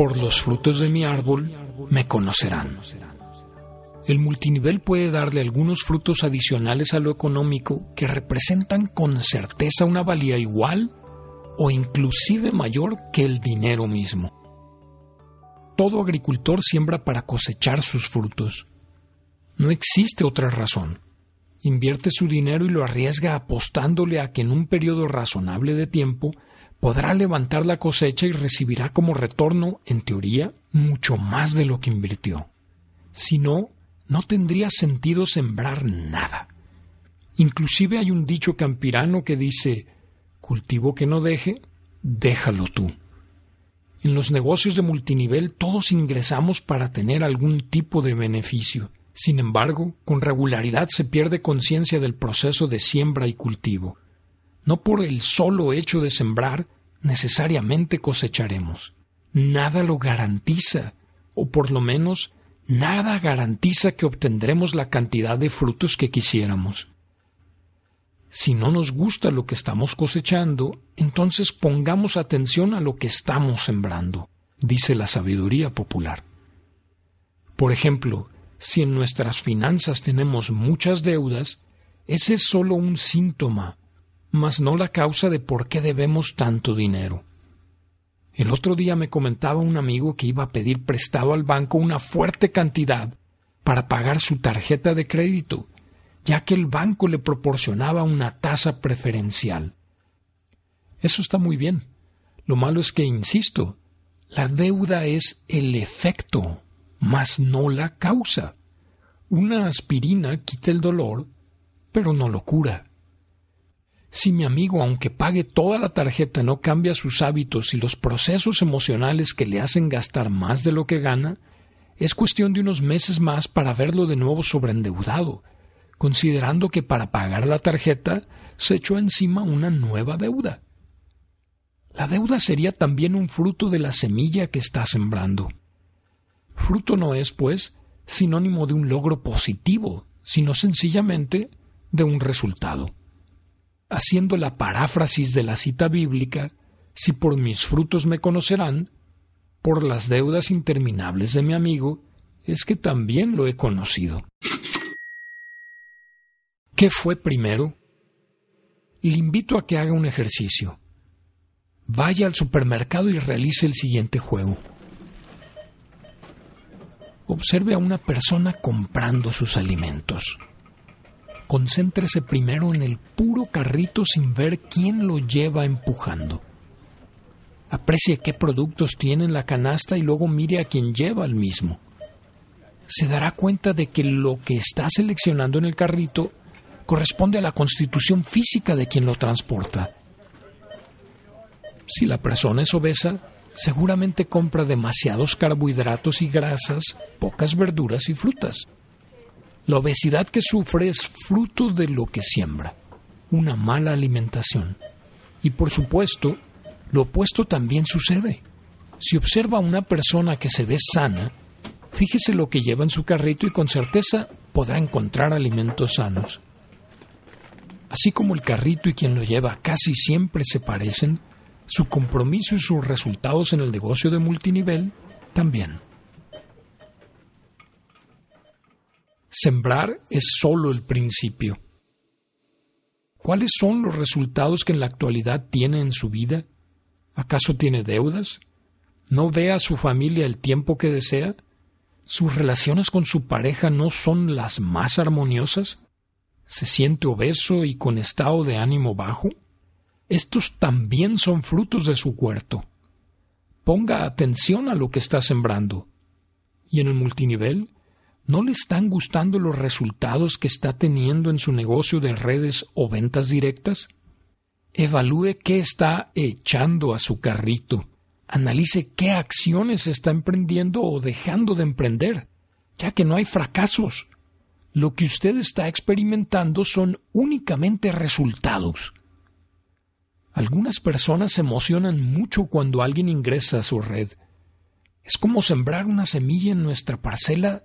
Por los frutos de mi árbol me conocerán. El multinivel puede darle algunos frutos adicionales a lo económico que representan con certeza una valía igual o inclusive mayor que el dinero mismo. Todo agricultor siembra para cosechar sus frutos. No existe otra razón. Invierte su dinero y lo arriesga apostándole a que en un periodo razonable de tiempo podrá levantar la cosecha y recibirá como retorno, en teoría, mucho más de lo que invirtió. Si no, no tendría sentido sembrar nada. Inclusive hay un dicho campirano que dice cultivo que no deje, déjalo tú. En los negocios de multinivel todos ingresamos para tener algún tipo de beneficio. Sin embargo, con regularidad se pierde conciencia del proceso de siembra y cultivo. No por el solo hecho de sembrar necesariamente cosecharemos. Nada lo garantiza, o por lo menos nada garantiza que obtendremos la cantidad de frutos que quisiéramos. Si no nos gusta lo que estamos cosechando, entonces pongamos atención a lo que estamos sembrando, dice la sabiduría popular. Por ejemplo, si en nuestras finanzas tenemos muchas deudas, ese es solo un síntoma, mas no la causa de por qué debemos tanto dinero. El otro día me comentaba un amigo que iba a pedir prestado al banco una fuerte cantidad para pagar su tarjeta de crédito, ya que el banco le proporcionaba una tasa preferencial. Eso está muy bien. Lo malo es que, insisto, la deuda es el efecto, mas no la causa. Una aspirina quita el dolor, pero no lo cura. Si mi amigo, aunque pague toda la tarjeta, no cambia sus hábitos y los procesos emocionales que le hacen gastar más de lo que gana, es cuestión de unos meses más para verlo de nuevo sobreendeudado, considerando que para pagar la tarjeta se echó encima una nueva deuda. La deuda sería también un fruto de la semilla que está sembrando. Fruto no es, pues, sinónimo de un logro positivo, sino sencillamente de un resultado. Haciendo la paráfrasis de la cita bíblica, si por mis frutos me conocerán, por las deudas interminables de mi amigo, es que también lo he conocido. ¿Qué fue primero? Le invito a que haga un ejercicio. Vaya al supermercado y realice el siguiente juego. Observe a una persona comprando sus alimentos. Concéntrese primero en el puro carrito sin ver quién lo lleva empujando. Aprecie qué productos tiene en la canasta y luego mire a quien lleva el mismo. Se dará cuenta de que lo que está seleccionando en el carrito corresponde a la constitución física de quien lo transporta. Si la persona es obesa, seguramente compra demasiados carbohidratos y grasas, pocas verduras y frutas. La obesidad que sufre es fruto de lo que siembra, una mala alimentación. Y por supuesto, lo opuesto también sucede. Si observa a una persona que se ve sana, fíjese lo que lleva en su carrito y con certeza podrá encontrar alimentos sanos. Así como el carrito y quien lo lleva casi siempre se parecen, su compromiso y sus resultados en el negocio de multinivel también. Sembrar es solo el principio. ¿Cuáles son los resultados que en la actualidad tiene en su vida? ¿Acaso tiene deudas? ¿No ve a su familia el tiempo que desea? ¿Sus relaciones con su pareja no son las más armoniosas? ¿Se siente obeso y con estado de ánimo bajo? Estos también son frutos de su huerto. Ponga atención a lo que está sembrando. Y en el multinivel, ¿no le están gustando los resultados que está teniendo en su negocio de redes o ventas directas? Evalúe qué está echando a su carrito. Analice qué acciones está emprendiendo o dejando de emprender, ya que no hay fracasos. Lo que usted está experimentando son únicamente resultados. Algunas personas se emocionan mucho cuando alguien ingresa a su red. Es como sembrar una semilla en nuestra parcela,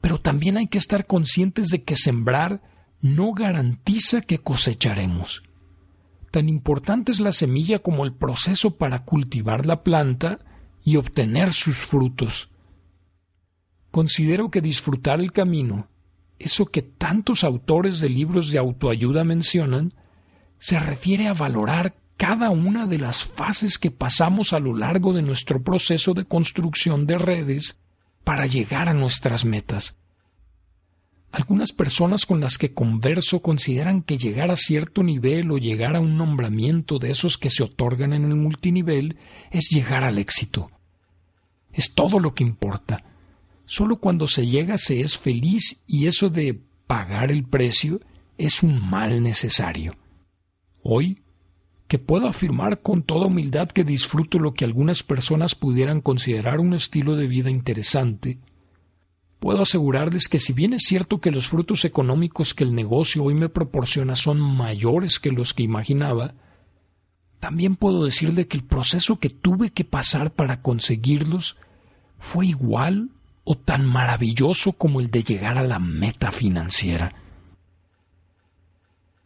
pero también hay que estar conscientes de que sembrar no garantiza que cosecharemos. Tan importante es la semilla como el proceso para cultivar la planta y obtener sus frutos. Considero que disfrutar el camino, eso que tantos autores de libros de autoayuda mencionan, se refiere a valorar cada una de las fases que pasamos a lo largo de nuestro proceso de construcción de redes para llegar a nuestras metas. Algunas personas con las que converso consideran que llegar a cierto nivel o llegar a un nombramiento de esos que se otorgan en el multinivel es llegar al éxito. Es todo lo que importa. Solo cuando se llega se es feliz y eso de pagar el precio es un mal necesario. Hoy, que puedo afirmar con toda humildad que disfruto lo que algunas personas pudieran considerar un estilo de vida interesante, puedo asegurarles que si bien es cierto que los frutos económicos que el negocio hoy me proporciona son mayores que los que imaginaba, también puedo decirle que el proceso que tuve que pasar para conseguirlos fue igual o tan maravilloso como el de llegar a la meta financiera.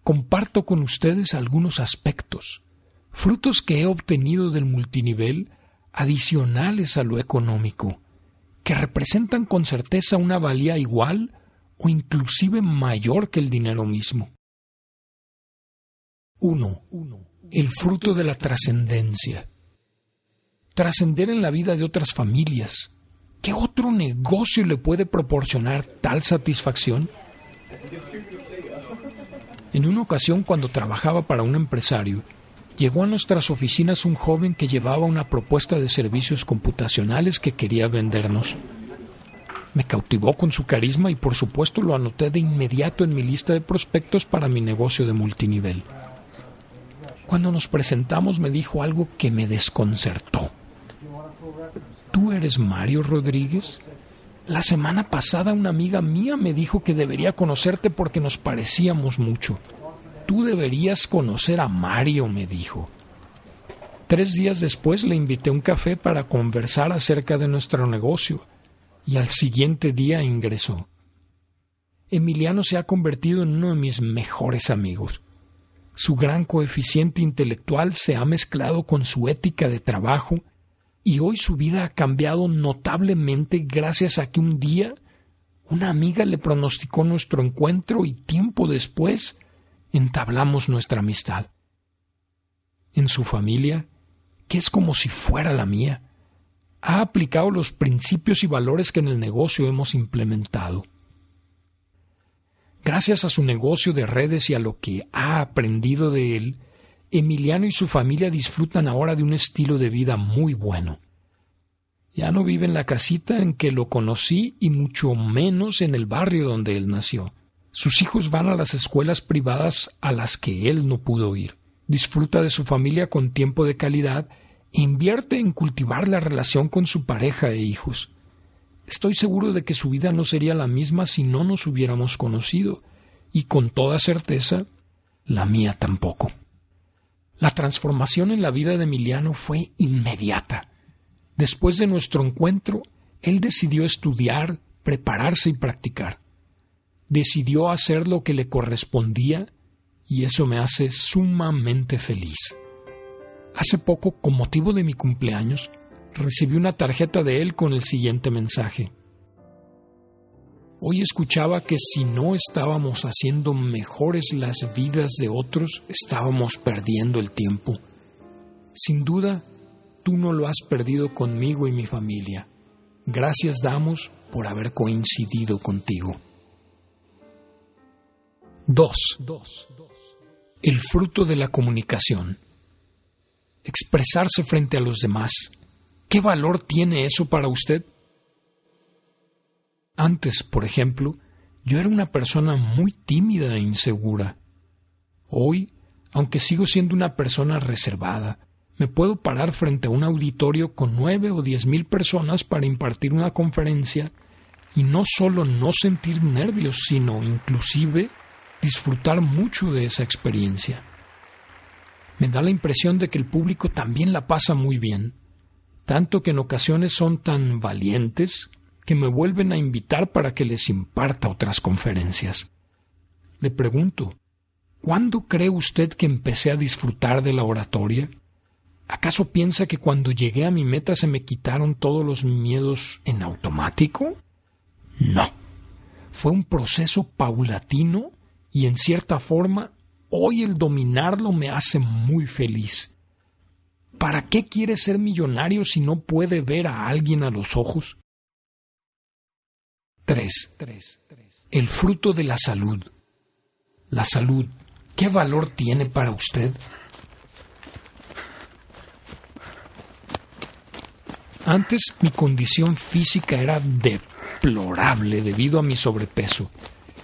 Comparto con ustedes algunos aspectos, frutos que he obtenido del multinivel adicionales a lo económico, que representan con certeza una valía igual o inclusive mayor que el dinero mismo. 1. El fruto de la trascendencia. Trascender en la vida de otras familias. ¿Qué otro negocio le puede proporcionar tal satisfacción? En una ocasión, cuando trabajaba para un empresario, llegó a nuestras oficinas un joven que llevaba una propuesta de servicios computacionales que quería vendernos. Me cautivó con su carisma y por supuesto lo anoté de inmediato en mi lista de prospectos para mi negocio de multinivel. Cuando nos presentamos me dijo algo que me desconcertó. ¿Tú eres Mario Rodríguez? La semana pasada una amiga mía me dijo que debería conocerte porque nos parecíamos mucho. Tú deberías conocer a Mario, me dijo. Tres días después le invité a un café para conversar acerca de nuestro negocio, y al siguiente día ingresó. Emiliano se ha convertido en uno de mis mejores amigos. Su gran coeficiente intelectual se ha mezclado con su ética de trabajo, y hoy su vida ha cambiado notablemente gracias a que un día una amiga le pronosticó nuestro encuentro y tiempo después entablamos nuestra amistad. En su familia, que es como si fuera la mía, ha aplicado los principios y valores que en el negocio hemos implementado. Gracias a su negocio de redes y a lo que ha aprendido de él, Emiliano y su familia disfrutan ahora de un estilo de vida muy bueno. Ya no vive en la casita en que lo conocí y mucho menos en el barrio donde él nació. Sus hijos van a las escuelas privadas a las que él no pudo ir. Disfruta de su familia con tiempo de calidad e invierte en cultivar la relación con su pareja e hijos. Estoy seguro de que su vida no sería la misma si no nos hubiéramos conocido, y con toda certeza, la mía tampoco. La transformación en la vida de Emiliano fue inmediata. Después de nuestro encuentro, él decidió estudiar, prepararse y practicar decidió hacer lo que le correspondía y eso me hace sumamente feliz. Hace poco, con motivo de mi cumpleaños, recibí una tarjeta de él con el siguiente mensaje. Hoy escuchaba que si no estábamos haciendo mejores las vidas de otros, estábamos perdiendo el tiempo. Sin duda, tú no lo has perdido conmigo y mi familia. Gracias damos por haber coincidido contigo. 2. El fruto de la comunicación. Expresarse frente a los demás. ¿Qué valor tiene eso para usted? Antes, por ejemplo, yo era una persona muy tímida e insegura. Hoy, aunque sigo siendo una persona reservada, me puedo parar frente a un auditorio con nueve o diez mil personas para impartir una conferencia y no solo no sentir nervios, sino inclusive disfrutar mucho de esa experiencia. Me da la impresión de que el público también la pasa muy bien, tanto que en ocasiones son tan valientes que me vuelven a invitar para que les imparta otras conferencias. Le pregunto, ¿cuándo cree usted que empecé a disfrutar de la oratoria? ¿Acaso piensa que cuando llegué a mi meta se me quitaron todos los miedos en automático? No. Fue un proceso paulatino y en cierta forma hoy el dominarlo me hace muy feliz. ¿Para qué quiere ser millonario si no puede ver a alguien a los ojos? 3. El fruto de la salud. La salud, ¿qué valor tiene para usted? Antes mi condición física era deplorable debido a mi sobrepeso,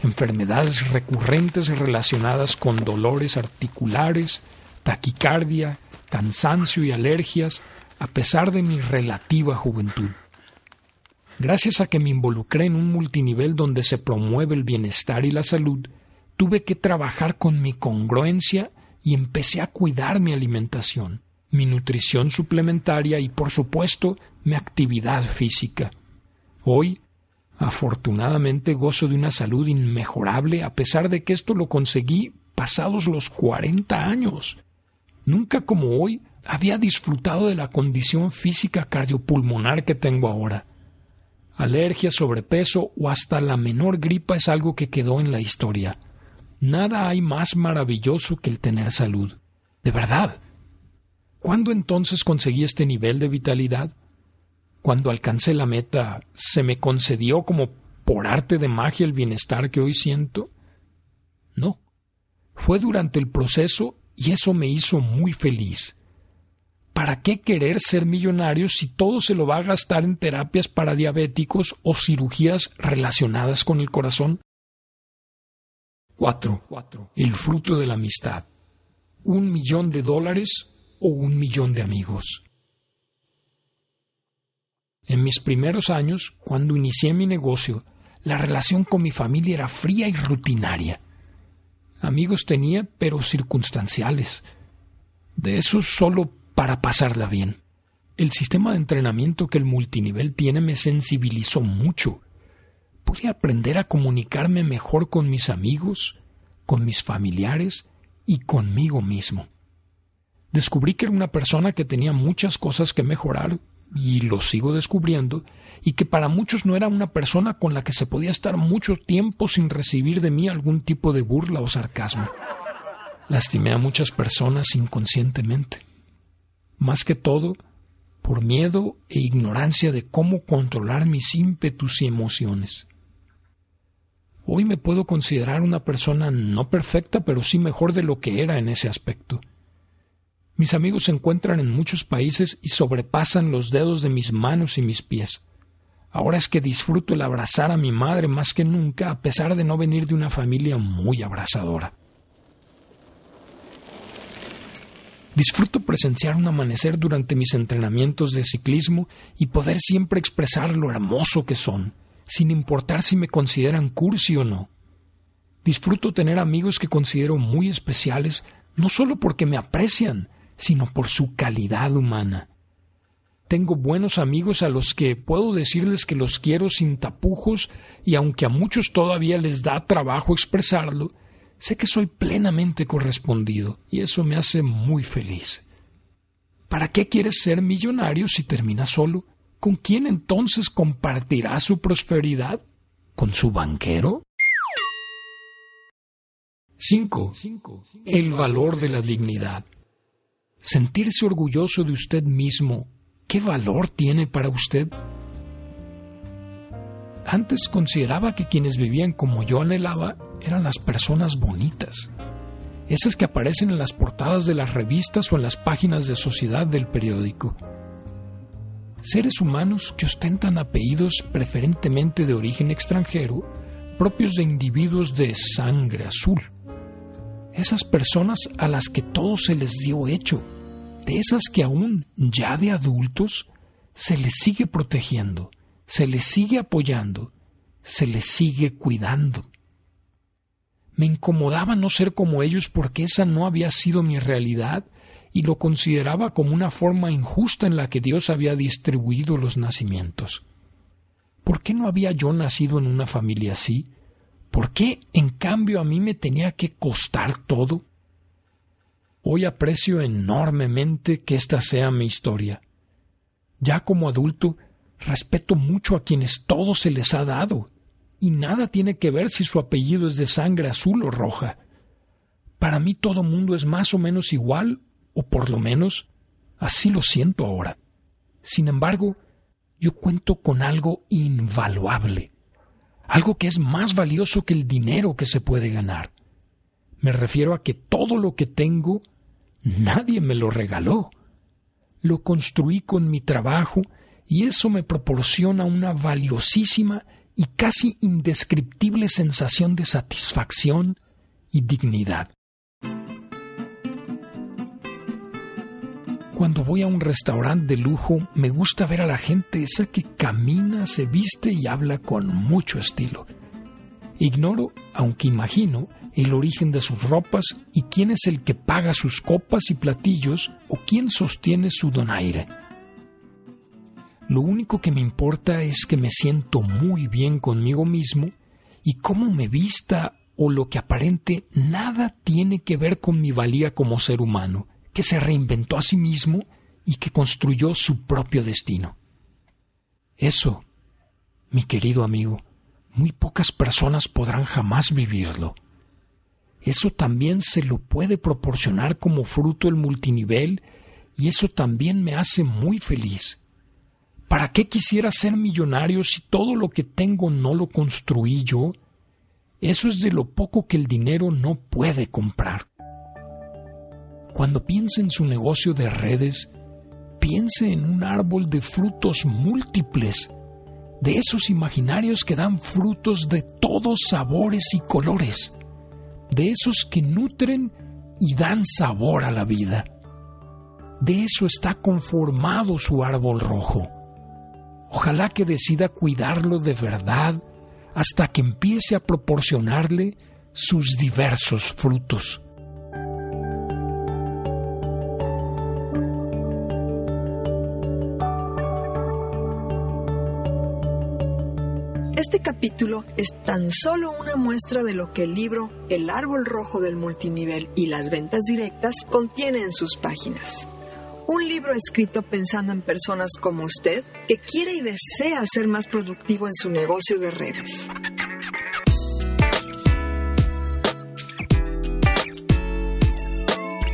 enfermedades recurrentes relacionadas con dolores articulares, taquicardia, cansancio y alergias, a pesar de mi relativa juventud. Gracias a que me involucré en un multinivel donde se promueve el bienestar y la salud, tuve que trabajar con mi congruencia y empecé a cuidar mi alimentación mi nutrición suplementaria y, por supuesto, mi actividad física. Hoy, afortunadamente, gozo de una salud inmejorable a pesar de que esto lo conseguí pasados los cuarenta años. Nunca como hoy había disfrutado de la condición física cardiopulmonar que tengo ahora. Alergia, sobrepeso o hasta la menor gripa es algo que quedó en la historia. Nada hay más maravilloso que el tener salud. De verdad, ¿Cuándo entonces conseguí este nivel de vitalidad? Cuando alcancé la meta, ¿se me concedió como por arte de magia el bienestar que hoy siento? No. Fue durante el proceso y eso me hizo muy feliz. ¿Para qué querer ser millonario si todo se lo va a gastar en terapias para diabéticos o cirugías relacionadas con el corazón? 4. El fruto de la amistad. Un millón de dólares o un millón de amigos. En mis primeros años, cuando inicié mi negocio, la relación con mi familia era fría y rutinaria. Amigos tenía, pero circunstanciales. De esos solo para pasarla bien. El sistema de entrenamiento que el multinivel tiene me sensibilizó mucho. Pude aprender a comunicarme mejor con mis amigos, con mis familiares y conmigo mismo descubrí que era una persona que tenía muchas cosas que mejorar, y lo sigo descubriendo, y que para muchos no era una persona con la que se podía estar mucho tiempo sin recibir de mí algún tipo de burla o sarcasmo. Lastimé a muchas personas inconscientemente. Más que todo, por miedo e ignorancia de cómo controlar mis ímpetus y emociones. Hoy me puedo considerar una persona no perfecta, pero sí mejor de lo que era en ese aspecto. Mis amigos se encuentran en muchos países y sobrepasan los dedos de mis manos y mis pies. Ahora es que disfruto el abrazar a mi madre más que nunca, a pesar de no venir de una familia muy abrazadora. Disfruto presenciar un amanecer durante mis entrenamientos de ciclismo y poder siempre expresar lo hermoso que son, sin importar si me consideran cursi o no. Disfruto tener amigos que considero muy especiales, no solo porque me aprecian, sino por su calidad humana. Tengo buenos amigos a los que puedo decirles que los quiero sin tapujos y aunque a muchos todavía les da trabajo expresarlo, sé que soy plenamente correspondido y eso me hace muy feliz. ¿Para qué quieres ser millonario si terminas solo? ¿Con quién entonces compartirá su prosperidad? ¿Con su banquero? 5. El valor de la dignidad sentirse orgulloso de usted mismo, ¿qué valor tiene para usted? Antes consideraba que quienes vivían como yo anhelaba eran las personas bonitas, esas que aparecen en las portadas de las revistas o en las páginas de sociedad del periódico. Seres humanos que ostentan apellidos preferentemente de origen extranjero, propios de individuos de sangre azul esas personas a las que todo se les dio hecho, de esas que aún ya de adultos se les sigue protegiendo, se les sigue apoyando, se les sigue cuidando. Me incomodaba no ser como ellos porque esa no había sido mi realidad y lo consideraba como una forma injusta en la que Dios había distribuido los nacimientos. ¿Por qué no había yo nacido en una familia así? ¿Por qué, en cambio, a mí me tenía que costar todo? Hoy aprecio enormemente que esta sea mi historia. Ya como adulto, respeto mucho a quienes todo se les ha dado, y nada tiene que ver si su apellido es de sangre azul o roja. Para mí todo mundo es más o menos igual, o por lo menos así lo siento ahora. Sin embargo, yo cuento con algo invaluable, algo que es más valioso que el dinero que se puede ganar. Me refiero a que todo lo que tengo nadie me lo regaló. Lo construí con mi trabajo y eso me proporciona una valiosísima y casi indescriptible sensación de satisfacción y dignidad. Cuando voy a un restaurante de lujo, me gusta ver a la gente esa que camina, se viste y habla con mucho estilo. Ignoro, aunque imagino, el origen de sus ropas y quién es el que paga sus copas y platillos o quién sostiene su donaire. Lo único que me importa es que me siento muy bien conmigo mismo y cómo me vista o lo que aparente nada tiene que ver con mi valía como ser humano, que se reinventó a sí mismo y que construyó su propio destino. Eso, mi querido amigo, muy pocas personas podrán jamás vivirlo. Eso también se lo puede proporcionar como fruto el multinivel y eso también me hace muy feliz. ¿Para qué quisiera ser millonario si todo lo que tengo no lo construí yo? Eso es de lo poco que el dinero no puede comprar. Cuando piense en su negocio de redes, piense en un árbol de frutos múltiples, de esos imaginarios que dan frutos de todos sabores y colores de esos que nutren y dan sabor a la vida. De eso está conformado su árbol rojo. Ojalá que decida cuidarlo de verdad hasta que empiece a proporcionarle sus diversos frutos. Este capítulo es tan solo una muestra de lo que el libro El árbol rojo del multinivel y las ventas directas contiene en sus páginas. Un libro escrito pensando en personas como usted que quiere y desea ser más productivo en su negocio de redes.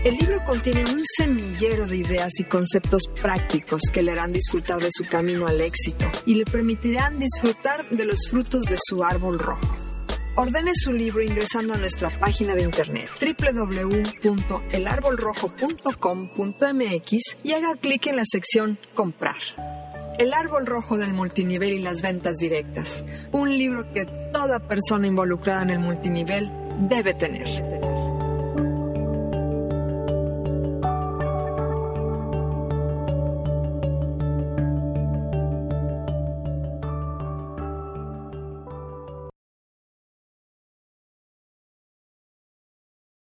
El libro contiene un semillero de ideas y conceptos prácticos que le harán disfrutar de su camino al éxito y le permitirán disfrutar de los frutos de su árbol rojo. Ordene su libro ingresando a nuestra página de internet www.elarbolrojo.com.mx y haga clic en la sección Comprar. El árbol rojo del multinivel y las ventas directas. Un libro que toda persona involucrada en el multinivel debe tener.